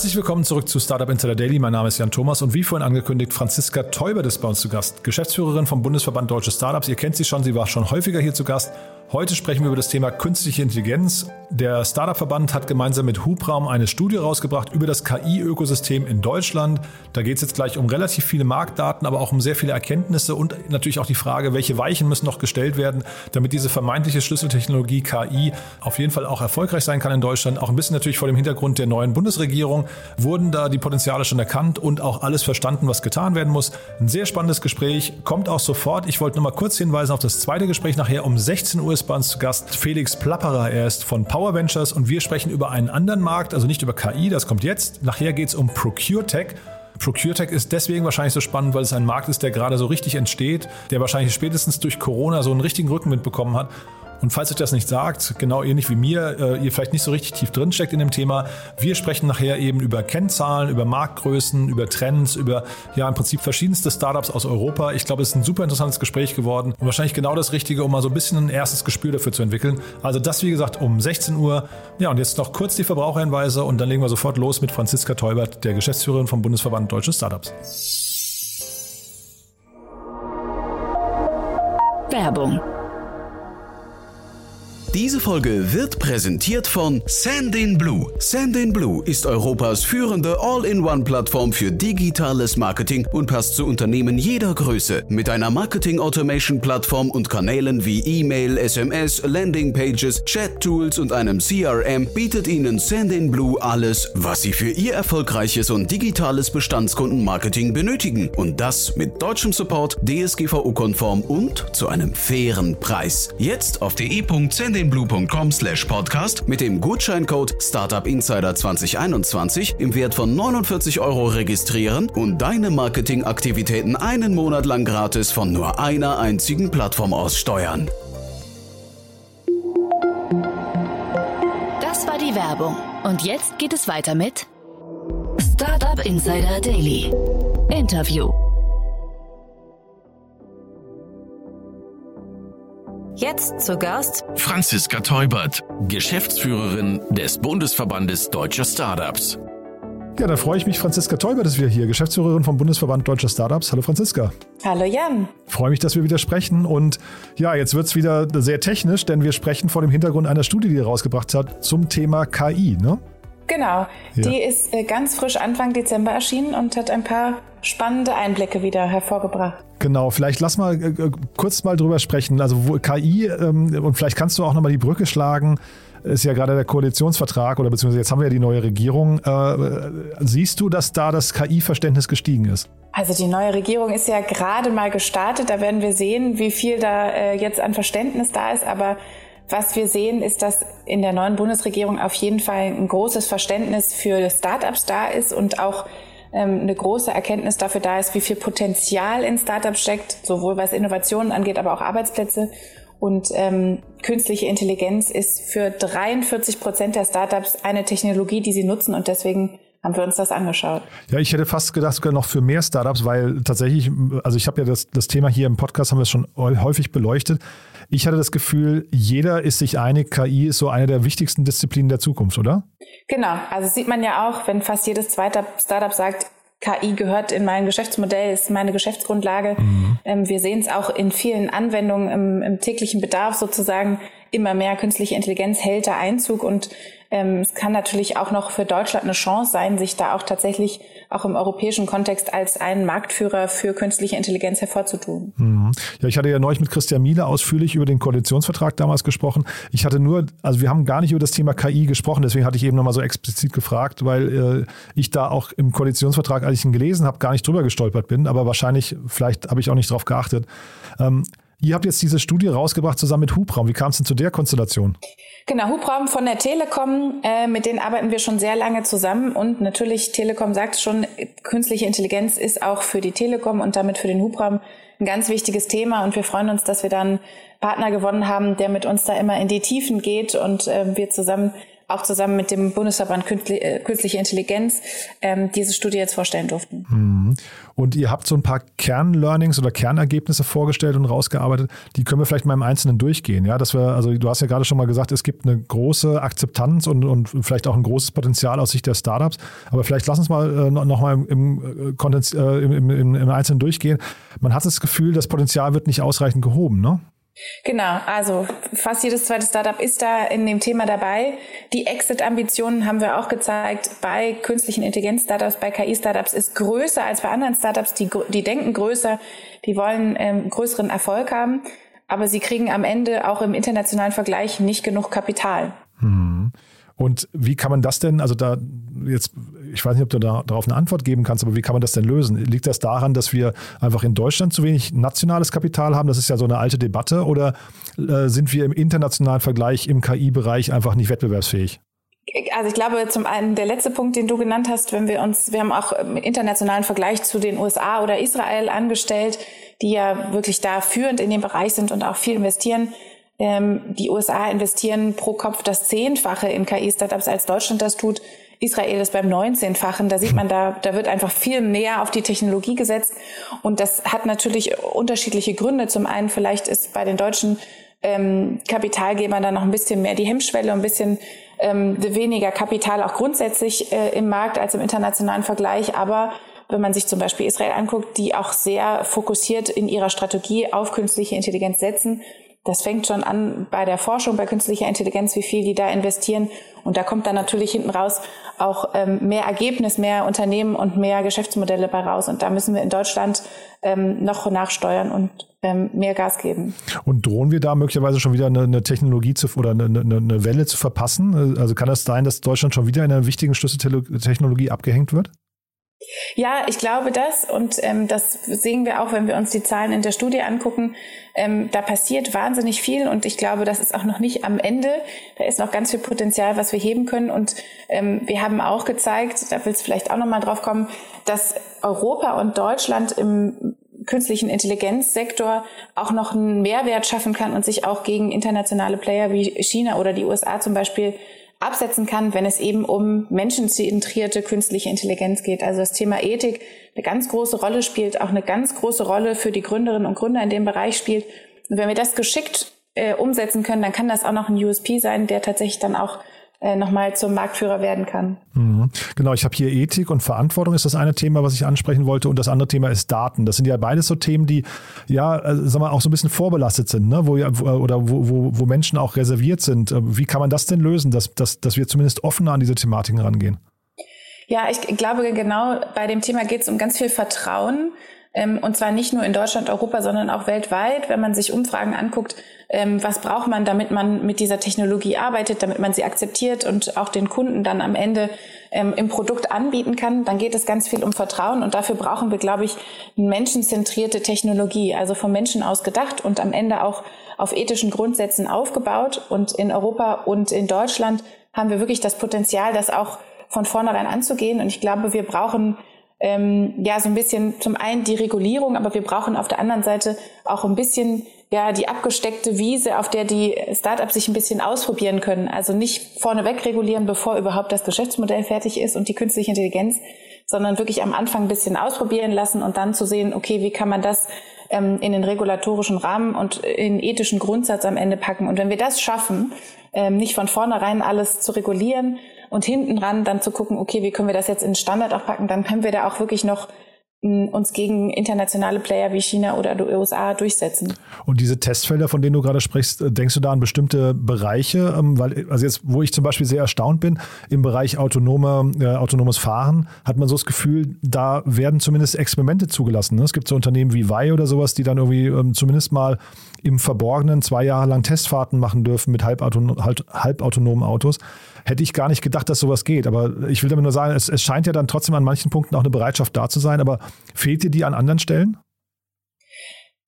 Herzlich willkommen zurück zu Startup Insider Daily. Mein Name ist Jan Thomas und wie vorhin angekündigt, Franziska Teubert ist bei uns zu Gast, Geschäftsführerin vom Bundesverband Deutsche Startups. Ihr kennt sie schon, sie war schon häufiger hier zu Gast. Heute sprechen wir über das Thema künstliche Intelligenz. Der Startup-Verband hat gemeinsam mit Hubraum eine Studie rausgebracht über das KI-Ökosystem in Deutschland. Da geht es jetzt gleich um relativ viele Marktdaten, aber auch um sehr viele Erkenntnisse und natürlich auch die Frage, welche Weichen müssen noch gestellt werden, damit diese vermeintliche Schlüsseltechnologie KI auf jeden Fall auch erfolgreich sein kann in Deutschland. Auch ein bisschen natürlich vor dem Hintergrund der neuen Bundesregierung wurden da die Potenziale schon erkannt und auch alles verstanden, was getan werden muss. Ein sehr spannendes Gespräch, kommt auch sofort. Ich wollte nur mal kurz hinweisen auf das zweite Gespräch nachher um 16 Uhr ist bei uns zu Gast Felix Plapperer. Er ist von Power Ventures und wir sprechen über einen anderen Markt, also nicht über KI, das kommt jetzt. Nachher geht es um ProcureTech. ProcureTech ist deswegen wahrscheinlich so spannend, weil es ein Markt ist, der gerade so richtig entsteht, der wahrscheinlich spätestens durch Corona so einen richtigen Rückenwind bekommen hat und falls euch das nicht sagt, genau ähnlich wie mir, äh, ihr vielleicht nicht so richtig tief drin steckt in dem Thema, wir sprechen nachher eben über Kennzahlen, über Marktgrößen, über Trends, über ja im Prinzip verschiedenste Startups aus Europa. Ich glaube, es ist ein super interessantes Gespräch geworden und wahrscheinlich genau das Richtige, um mal so ein bisschen ein erstes Gespür dafür zu entwickeln. Also das, wie gesagt, um 16 Uhr. Ja, und jetzt noch kurz die Verbraucherhinweise und dann legen wir sofort los mit Franziska Teubert, der Geschäftsführerin vom Bundesverband Deutsche Startups. Werbung diese Folge wird präsentiert von Sandin Blue. Sandin Blue ist Europas führende All-in-One-Plattform für digitales Marketing und passt zu Unternehmen jeder Größe. Mit einer Marketing-Automation-Plattform und Kanälen wie E-Mail, SMS, Landing-Pages, Chat-Tools und einem CRM bietet Ihnen Sandin Blue alles, was Sie für Ihr erfolgreiches und digitales Bestandskundenmarketing benötigen. Und das mit deutschem Support, DSGVO-konform und zu einem fairen Preis. Jetzt auf de.sandin marketingblue.com slash podcast mit dem Gutscheincode Startup Insider 2021 im Wert von 49 Euro registrieren und deine Marketingaktivitäten einen Monat lang gratis von nur einer einzigen Plattform aus steuern. Das war die Werbung. Und jetzt geht es weiter mit Startup Insider Daily. Interview. Jetzt zu Gast Franziska Teubert, Geschäftsführerin des Bundesverbandes Deutscher Startups. Ja, da freue ich mich, Franziska Teubert ist wieder hier, Geschäftsführerin vom Bundesverband Deutscher Startups. Hallo Franziska. Hallo Jan. Freue mich, dass wir wieder sprechen. Und ja, jetzt wird es wieder sehr technisch, denn wir sprechen vor dem Hintergrund einer Studie, die ihr rausgebracht hat zum Thema KI, ne? Genau. Ja. Die ist äh, ganz frisch Anfang Dezember erschienen und hat ein paar spannende Einblicke wieder hervorgebracht. Genau, vielleicht lass mal äh, kurz mal drüber sprechen. Also wo, KI, ähm, und vielleicht kannst du auch nochmal die Brücke schlagen, ist ja gerade der Koalitionsvertrag oder beziehungsweise jetzt haben wir ja die neue Regierung. Äh, siehst du, dass da das KI-Verständnis gestiegen ist? Also die neue Regierung ist ja gerade mal gestartet. Da werden wir sehen, wie viel da äh, jetzt an Verständnis da ist. Aber was wir sehen, ist, dass in der neuen Bundesregierung auf jeden Fall ein großes Verständnis für Startups da ist und auch ähm, eine große Erkenntnis dafür da ist, wie viel Potenzial in Startups steckt, sowohl was Innovationen angeht, aber auch Arbeitsplätze. Und ähm, künstliche Intelligenz ist für 43 Prozent der Startups eine Technologie, die sie nutzen und deswegen haben wir uns das angeschaut. Ja, ich hätte fast gedacht, sogar noch für mehr Startups, weil tatsächlich, also ich habe ja das, das Thema hier im Podcast, haben wir es schon häufig beleuchtet. Ich hatte das Gefühl, jeder ist sich einig, KI ist so eine der wichtigsten Disziplinen der Zukunft, oder? Genau, also sieht man ja auch, wenn fast jedes zweite Startup sagt, KI gehört in mein Geschäftsmodell, ist meine Geschäftsgrundlage. Mhm. Ähm, wir sehen es auch in vielen Anwendungen im, im täglichen Bedarf sozusagen. Immer mehr künstliche Intelligenz hält da Einzug und ähm, es kann natürlich auch noch für Deutschland eine Chance sein, sich da auch tatsächlich auch im europäischen Kontext als einen Marktführer für künstliche Intelligenz hervorzutun. Mhm. Ja, ich hatte ja neulich mit Christian Miele ausführlich über den Koalitionsvertrag damals gesprochen. Ich hatte nur, also wir haben gar nicht über das Thema KI gesprochen, deswegen hatte ich eben nochmal so explizit gefragt, weil äh, ich da auch im Koalitionsvertrag, als ich ihn gelesen habe, gar nicht drüber gestolpert bin, aber wahrscheinlich, vielleicht habe ich auch nicht drauf geachtet. Ähm, Ihr habt jetzt diese Studie rausgebracht zusammen mit Hubraum. Wie kam es denn zu der Konstellation? Genau, Hubraum von der Telekom, äh, mit denen arbeiten wir schon sehr lange zusammen und natürlich, Telekom sagt schon, künstliche Intelligenz ist auch für die Telekom und damit für den Hubraum ein ganz wichtiges Thema und wir freuen uns, dass wir dann Partner gewonnen haben, der mit uns da immer in die Tiefen geht und äh, wir zusammen auch zusammen mit dem Bundesverband äh, Künstliche Intelligenz ähm, diese Studie jetzt vorstellen durften. Mhm. Und ihr habt so ein paar Kernlearnings oder Kernergebnisse vorgestellt und rausgearbeitet. Die können wir vielleicht mal im Einzelnen durchgehen. Ja, dass wir, also du hast ja gerade schon mal gesagt, es gibt eine große Akzeptanz und, und vielleicht auch ein großes Potenzial aus Sicht der Startups. Aber vielleicht lass uns mal äh, noch mal im, im, äh, äh im, im, im Einzelnen durchgehen. Man hat das Gefühl, das Potenzial wird nicht ausreichend gehoben, ne? Genau, also fast jedes zweite Startup ist da in dem Thema dabei. Die Exit-Ambitionen haben wir auch gezeigt bei künstlichen Intelligenz-Startups, bei KI-Startups ist größer als bei anderen Startups. Die, die denken größer, die wollen ähm, größeren Erfolg haben, aber sie kriegen am Ende auch im internationalen Vergleich nicht genug Kapital. Hm. Und wie kann man das denn, also da jetzt, ich weiß nicht, ob du da, darauf eine Antwort geben kannst, aber wie kann man das denn lösen? Liegt das daran, dass wir einfach in Deutschland zu wenig nationales Kapital haben? Das ist ja so eine alte Debatte. Oder äh, sind wir im internationalen Vergleich im KI-Bereich einfach nicht wettbewerbsfähig? Also ich glaube, zum einen der letzte Punkt, den du genannt hast, wenn wir uns, wir haben auch im internationalen Vergleich zu den USA oder Israel angestellt, die ja wirklich da führend in dem Bereich sind und auch viel investieren. Ähm, die USA investieren pro Kopf das Zehnfache in KI-Startups, als Deutschland das tut. Israel ist beim 19-fachen. Da sieht man, da, da wird einfach viel näher auf die Technologie gesetzt. Und das hat natürlich unterschiedliche Gründe. Zum einen vielleicht ist bei den deutschen ähm, Kapitalgebern da noch ein bisschen mehr die Hemmschwelle, ein bisschen ähm, weniger Kapital auch grundsätzlich äh, im Markt als im internationalen Vergleich. Aber wenn man sich zum Beispiel Israel anguckt, die auch sehr fokussiert in ihrer Strategie auf künstliche Intelligenz setzen, das fängt schon an bei der Forschung, bei künstlicher Intelligenz, wie viel die da investieren. Und da kommt dann natürlich hinten raus auch ähm, mehr Ergebnis, mehr Unternehmen und mehr Geschäftsmodelle bei raus. Und da müssen wir in Deutschland ähm, noch nachsteuern und ähm, mehr Gas geben. Und drohen wir da möglicherweise schon wieder eine, eine Technologie zu, oder eine, eine, eine Welle zu verpassen? Also kann das sein, dass Deutschland schon wieder in einer wichtigen Schlüsseltechnologie abgehängt wird? Ja, ich glaube das und ähm, das sehen wir auch, wenn wir uns die Zahlen in der Studie angucken. Ähm, da passiert wahnsinnig viel und ich glaube, das ist auch noch nicht am Ende. Da ist noch ganz viel Potenzial, was wir heben können und ähm, wir haben auch gezeigt, da will es vielleicht auch noch mal drauf kommen, dass Europa und Deutschland im künstlichen Intelligenzsektor auch noch einen Mehrwert schaffen kann und sich auch gegen internationale Player wie China oder die USA zum Beispiel absetzen kann, wenn es eben um menschenzentrierte künstliche Intelligenz geht. Also das Thema Ethik eine ganz große Rolle spielt, auch eine ganz große Rolle für die Gründerinnen und Gründer in dem Bereich spielt. Und wenn wir das geschickt äh, umsetzen können, dann kann das auch noch ein USP sein, der tatsächlich dann auch nochmal zum Marktführer werden kann. Mhm. Genau, ich habe hier Ethik und Verantwortung ist das eine Thema, was ich ansprechen wollte und das andere Thema ist Daten. Das sind ja beides so Themen, die ja, äh, sagen wir auch so ein bisschen vorbelastet sind, ne? wo, oder wo, wo, wo Menschen auch reserviert sind. Äh, wie kann man das denn lösen, dass, dass, dass wir zumindest offener an diese Thematiken rangehen? Ja, ich glaube genau, bei dem Thema geht es um ganz viel Vertrauen. Ähm, und zwar nicht nur in Deutschland, Europa, sondern auch weltweit. Wenn man sich Umfragen anguckt, ähm, was braucht man, damit man mit dieser Technologie arbeitet, damit man sie akzeptiert und auch den Kunden dann am Ende ähm, im Produkt anbieten kann, dann geht es ganz viel um Vertrauen und dafür brauchen wir, glaube ich, menschenzentrierte Technologie, also vom Menschen aus gedacht und am Ende auch auf ethischen Grundsätzen aufgebaut. Und in Europa und in Deutschland haben wir wirklich das Potenzial, das auch von vornherein anzugehen. Und ich glaube, wir brauchen ähm, ja so ein bisschen zum einen die Regulierung, aber wir brauchen auf der anderen Seite auch ein bisschen ja die abgesteckte Wiese, auf der die Startups sich ein bisschen ausprobieren können. Also nicht vorneweg regulieren, bevor überhaupt das Geschäftsmodell fertig ist und die künstliche Intelligenz, sondern wirklich am Anfang ein bisschen ausprobieren lassen und dann zu sehen, okay, wie kann man das ähm, in den regulatorischen Rahmen und in ethischen Grundsatz am Ende packen. Und wenn wir das schaffen, ähm, nicht von vornherein alles zu regulieren, und hinten ran dann zu gucken, okay, wie können wir das jetzt in Standard auch packen, dann können wir da auch wirklich noch uns gegen internationale Player wie China oder die USA durchsetzen. Und diese Testfelder, von denen du gerade sprichst, äh, denkst du da an bestimmte Bereiche? Ähm, weil, also jetzt, wo ich zum Beispiel sehr erstaunt bin, im Bereich autonome, äh, autonomes Fahren hat man so das Gefühl, da werden zumindest Experimente zugelassen. Ne? Es gibt so Unternehmen wie Wei oder sowas, die dann irgendwie ähm, zumindest mal im Verborgenen zwei Jahre lang Testfahrten machen dürfen mit halb, halbautonomen Autos hätte ich gar nicht gedacht, dass sowas geht. Aber ich will damit nur sagen, es, es scheint ja dann trotzdem an manchen Punkten auch eine Bereitschaft da zu sein. Aber fehlt dir die an anderen Stellen?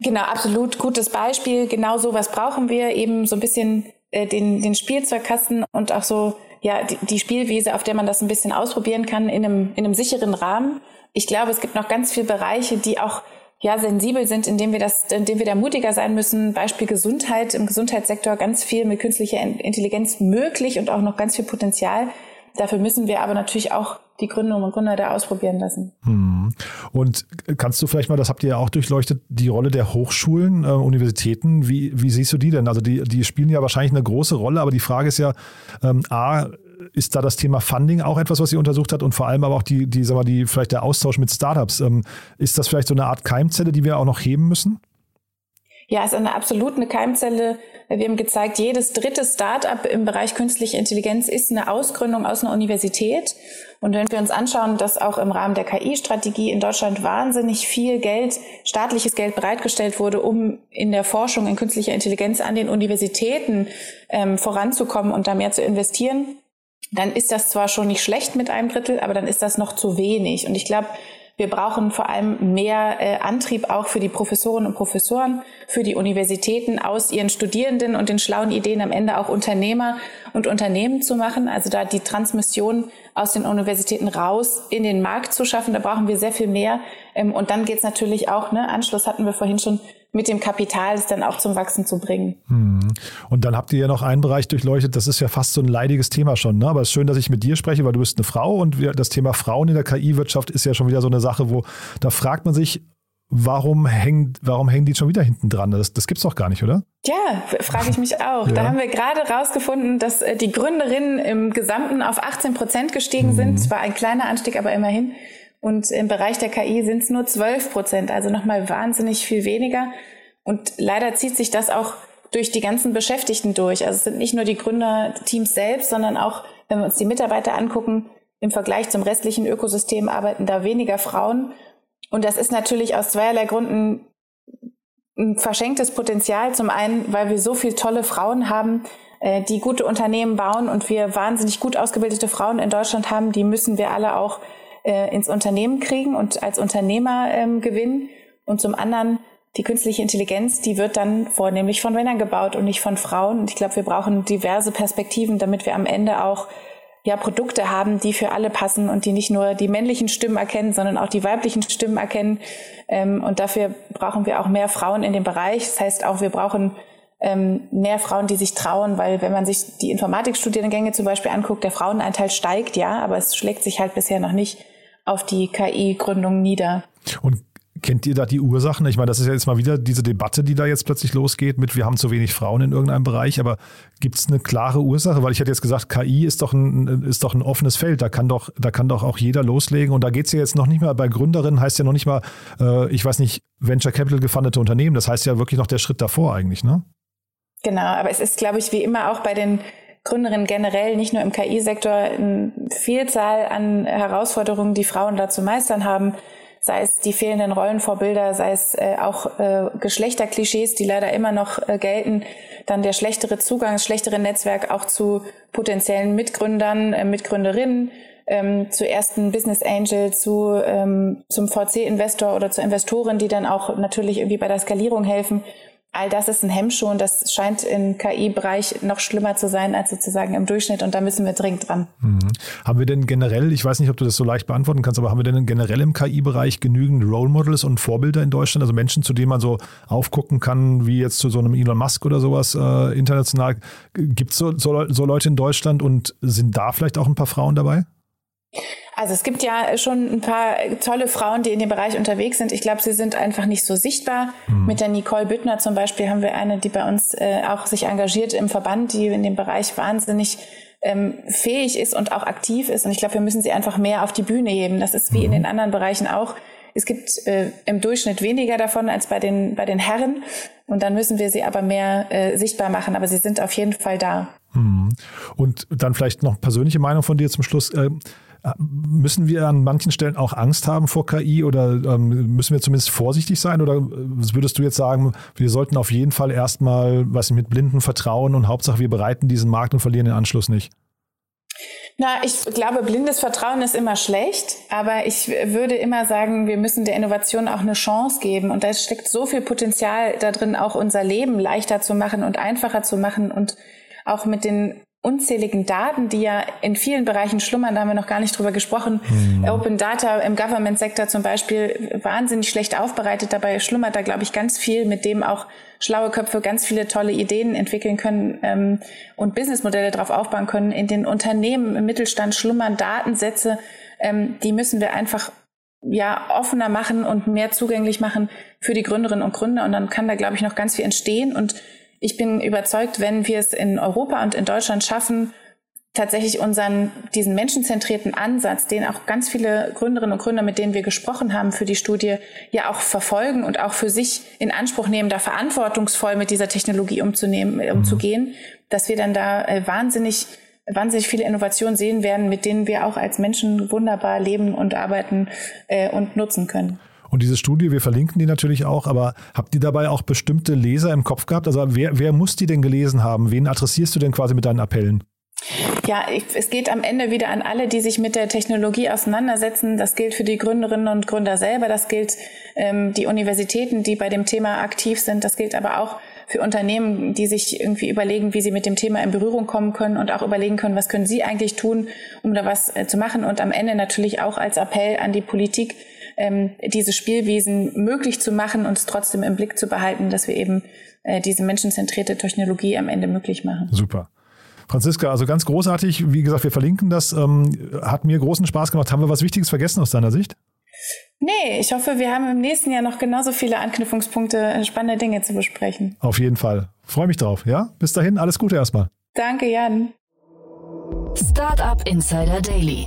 Genau, absolut gutes Beispiel. Genau sowas brauchen wir. Eben so ein bisschen äh, den, den Spielzeugkasten und auch so ja die, die Spielwiese, auf der man das ein bisschen ausprobieren kann in einem, in einem sicheren Rahmen. Ich glaube, es gibt noch ganz viele Bereiche, die auch ja, sensibel sind, indem wir das, indem wir da mutiger sein müssen. Beispiel Gesundheit. Im Gesundheitssektor ganz viel mit künstlicher Intelligenz möglich und auch noch ganz viel Potenzial. Dafür müssen wir aber natürlich auch die Gründerinnen und Gründer da ausprobieren lassen. Hm. Und kannst du vielleicht mal, das habt ihr ja auch durchleuchtet, die Rolle der Hochschulen, äh, Universitäten, wie, wie siehst du die denn? Also die, die spielen ja wahrscheinlich eine große Rolle, aber die Frage ist ja, ähm, A, ist da das Thema Funding auch etwas, was ihr untersucht hat und vor allem aber auch die, die, sag mal, die, vielleicht der Austausch mit Startups. Ähm, ist das vielleicht so eine Art Keimzelle, die wir auch noch heben müssen? Ja, es ist eine absolut eine Keimzelle. Wir haben gezeigt, jedes dritte Start-up im Bereich künstliche Intelligenz ist eine Ausgründung aus einer Universität. Und wenn wir uns anschauen, dass auch im Rahmen der KI-Strategie in Deutschland wahnsinnig viel Geld, staatliches Geld bereitgestellt wurde, um in der Forschung in künstlicher Intelligenz an den Universitäten ähm, voranzukommen und da mehr zu investieren, dann ist das zwar schon nicht schlecht mit einem Drittel, aber dann ist das noch zu wenig. Und ich glaube, wir brauchen vor allem mehr äh, Antrieb auch für die Professorinnen und Professoren, für die Universitäten aus ihren Studierenden und den schlauen Ideen am Ende auch Unternehmer und Unternehmen zu machen. Also da die Transmission aus den Universitäten raus in den Markt zu schaffen, da brauchen wir sehr viel mehr. Ähm, und dann geht es natürlich auch, ne, Anschluss hatten wir vorhin schon, mit dem Kapital es dann auch zum Wachsen zu bringen. Hm. Und dann habt ihr ja noch einen Bereich durchleuchtet, das ist ja fast so ein leidiges Thema schon. Ne? Aber es ist schön, dass ich mit dir spreche, weil du bist eine Frau und das Thema Frauen in der KI-Wirtschaft ist ja schon wieder so eine Sache, wo da fragt man sich, warum hängen, warum hängen die schon wieder hinten dran? Das, das gibt's doch gar nicht, oder? Ja, frage ich mich auch. Ja. Da haben wir gerade rausgefunden, dass äh, die Gründerinnen im Gesamten auf 18 Prozent gestiegen mhm. sind. Es war ein kleiner Anstieg, aber immerhin. Und im Bereich der KI sind es nur 12 Prozent, also nochmal wahnsinnig viel weniger. Und leider zieht sich das auch durch die ganzen Beschäftigten durch. Also es sind nicht nur die Gründerteams selbst, sondern auch, wenn wir uns die Mitarbeiter angucken, im Vergleich zum restlichen Ökosystem arbeiten da weniger Frauen. Und das ist natürlich aus zweierlei Gründen ein verschenktes Potenzial. Zum einen, weil wir so viele tolle Frauen haben, äh, die gute Unternehmen bauen und wir wahnsinnig gut ausgebildete Frauen in Deutschland haben, die müssen wir alle auch äh, ins Unternehmen kriegen und als Unternehmer ähm, gewinnen. Und zum anderen die künstliche Intelligenz, die wird dann vornehmlich von Männern gebaut und nicht von Frauen. Und ich glaube, wir brauchen diverse Perspektiven, damit wir am Ende auch ja Produkte haben, die für alle passen und die nicht nur die männlichen Stimmen erkennen, sondern auch die weiblichen Stimmen erkennen. Ähm, und dafür brauchen wir auch mehr Frauen in dem Bereich. Das heißt auch, wir brauchen ähm, mehr Frauen, die sich trauen, weil wenn man sich die Informatikstudiengänge zum Beispiel anguckt, der Frauenanteil steigt, ja, aber es schlägt sich halt bisher noch nicht auf die KI-Gründung nieder. Und Kennt ihr da die Ursachen? Ich meine, das ist ja jetzt mal wieder diese Debatte, die da jetzt plötzlich losgeht mit, wir haben zu wenig Frauen in irgendeinem Bereich, aber gibt es eine klare Ursache? Weil ich hätte jetzt gesagt, KI ist doch ein, ist doch ein offenes Feld, da kann doch, da kann doch auch jeder loslegen und da geht es ja jetzt noch nicht mal, bei Gründerinnen heißt ja noch nicht mal, äh, ich weiß nicht, Venture Capital gefundete Unternehmen, das heißt ja wirklich noch der Schritt davor eigentlich, ne? Genau, aber es ist, glaube ich, wie immer auch bei den Gründerinnen generell, nicht nur im KI-Sektor, eine Vielzahl an Herausforderungen, die Frauen da zu meistern haben. Sei es die fehlenden Rollenvorbilder, sei es äh, auch äh, Geschlechterklischees, die leider immer noch äh, gelten, dann der schlechtere Zugang, das schlechtere Netzwerk auch zu potenziellen Mitgründern, äh, Mitgründerinnen, ähm, zu ersten Business Angel, zu, ähm, zum VC-Investor oder zur Investorin, die dann auch natürlich irgendwie bei der Skalierung helfen all das ist ein Hemmschuh und das scheint im KI-Bereich noch schlimmer zu sein als sozusagen im Durchschnitt und da müssen wir dringend dran. Mhm. Haben wir denn generell, ich weiß nicht, ob du das so leicht beantworten kannst, aber haben wir denn generell im KI-Bereich genügend Role Models und Vorbilder in Deutschland, also Menschen, zu denen man so aufgucken kann, wie jetzt zu so einem Elon Musk oder sowas äh, international? Gibt es so, so, so Leute in Deutschland und sind da vielleicht auch ein paar Frauen dabei? Also es gibt ja schon ein paar tolle Frauen, die in dem Bereich unterwegs sind. Ich glaube, sie sind einfach nicht so sichtbar. Mhm. Mit der Nicole Büttner zum Beispiel haben wir eine, die bei uns äh, auch sich engagiert im Verband, die in dem Bereich wahnsinnig ähm, fähig ist und auch aktiv ist. Und ich glaube, wir müssen sie einfach mehr auf die Bühne heben. Das ist wie mhm. in den anderen Bereichen auch. Es gibt äh, im Durchschnitt weniger davon als bei den, bei den Herren. Und dann müssen wir sie aber mehr äh, sichtbar machen. Aber sie sind auf jeden Fall da. Mhm. Und dann vielleicht noch persönliche Meinung von dir zum Schluss. Äh, Müssen wir an manchen Stellen auch Angst haben vor KI oder ähm, müssen wir zumindest vorsichtig sein? Oder würdest du jetzt sagen, wir sollten auf jeden Fall erstmal was mit blinden Vertrauen und Hauptsache wir bereiten diesen Markt und verlieren den Anschluss nicht? Na, ich glaube, blindes Vertrauen ist immer schlecht, aber ich würde immer sagen, wir müssen der Innovation auch eine Chance geben. Und da steckt so viel Potenzial da drin, auch unser Leben leichter zu machen und einfacher zu machen und auch mit den unzähligen Daten, die ja in vielen Bereichen schlummern, da haben wir noch gar nicht drüber gesprochen. Mhm. Open Data im Government-Sektor zum Beispiel wahnsinnig schlecht aufbereitet. Dabei schlummert da, glaube ich, ganz viel, mit dem auch schlaue Köpfe ganz viele tolle Ideen entwickeln können ähm, und Businessmodelle darauf aufbauen können. In den Unternehmen im Mittelstand schlummern Datensätze, ähm, die müssen wir einfach ja offener machen und mehr zugänglich machen für die Gründerinnen und Gründer. Und dann kann da, glaube ich, noch ganz viel entstehen. Und ich bin überzeugt, wenn wir es in Europa und in Deutschland schaffen, tatsächlich unseren, diesen menschenzentrierten Ansatz, den auch ganz viele Gründerinnen und Gründer, mit denen wir gesprochen haben für die Studie, ja auch verfolgen und auch für sich in Anspruch nehmen, da verantwortungsvoll mit dieser Technologie umzunehmen, äh, umzugehen, dass wir dann da äh, wahnsinnig wahnsinnig viele Innovationen sehen werden, mit denen wir auch als Menschen wunderbar leben und arbeiten äh, und nutzen können. Und diese Studie, wir verlinken die natürlich auch, aber habt ihr dabei auch bestimmte Leser im Kopf gehabt? Also wer, wer muss die denn gelesen haben? Wen adressierst du denn quasi mit deinen Appellen? Ja, ich, es geht am Ende wieder an alle, die sich mit der Technologie auseinandersetzen. Das gilt für die Gründerinnen und Gründer selber, das gilt ähm, die Universitäten, die bei dem Thema aktiv sind, das gilt aber auch für Unternehmen, die sich irgendwie überlegen, wie sie mit dem Thema in Berührung kommen können und auch überlegen können, was können sie eigentlich tun, um da was äh, zu machen. Und am Ende natürlich auch als Appell an die Politik, ähm, diese Spielwiesen möglich zu machen und es trotzdem im Blick zu behalten, dass wir eben äh, diese menschenzentrierte Technologie am Ende möglich machen. Super. Franziska, also ganz großartig. Wie gesagt, wir verlinken das. Ähm, hat mir großen Spaß gemacht. Haben wir was Wichtiges vergessen aus deiner Sicht? Nee, ich hoffe, wir haben im nächsten Jahr noch genauso viele Anknüpfungspunkte, äh, spannende Dinge zu besprechen. Auf jeden Fall. Freue mich drauf. Ja, bis dahin, alles Gute erstmal. Danke, Jan. Startup Insider Daily,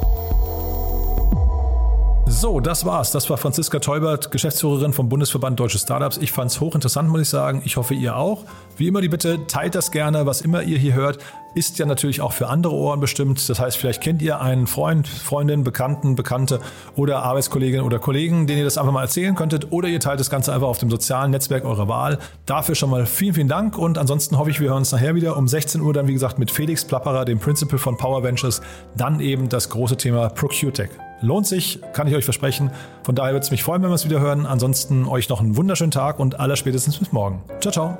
So, das war's. Das war Franziska Teubert, Geschäftsführerin vom Bundesverband Deutsche Startups. Ich fand es hochinteressant, muss ich sagen. Ich hoffe, ihr auch. Wie immer die Bitte, teilt das gerne. Was immer ihr hier hört, ist ja natürlich auch für andere Ohren bestimmt. Das heißt, vielleicht kennt ihr einen Freund, Freundin, Bekannten, Bekannte oder Arbeitskollegin oder Kollegen, denen ihr das einfach mal erzählen könntet. Oder ihr teilt das Ganze einfach auf dem sozialen Netzwerk eurer Wahl. Dafür schon mal vielen, vielen Dank. Und ansonsten hoffe ich, wir hören uns nachher wieder um 16 Uhr dann, wie gesagt, mit Felix Plapperer, dem Principal von Power Ventures. Dann eben das große Thema ProcureTech. Lohnt sich, kann ich euch versprechen. Von daher würde es mich freuen, wenn wir es wieder hören. Ansonsten euch noch einen wunderschönen Tag und aller spätestens bis morgen. Ciao, ciao.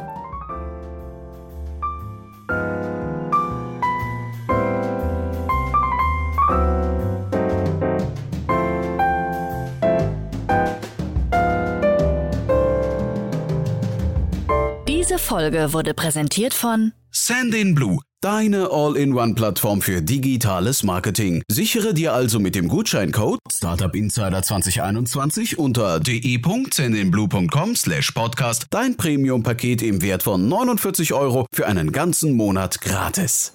Diese Folge wurde präsentiert von Sandin Blue Deine All-in-One-Plattform für digitales Marketing. Sichere dir also mit dem Gutscheincode Startup Insider 2021 unter de.zendenblue.com slash podcast dein Premium-Paket im Wert von 49 Euro für einen ganzen Monat gratis.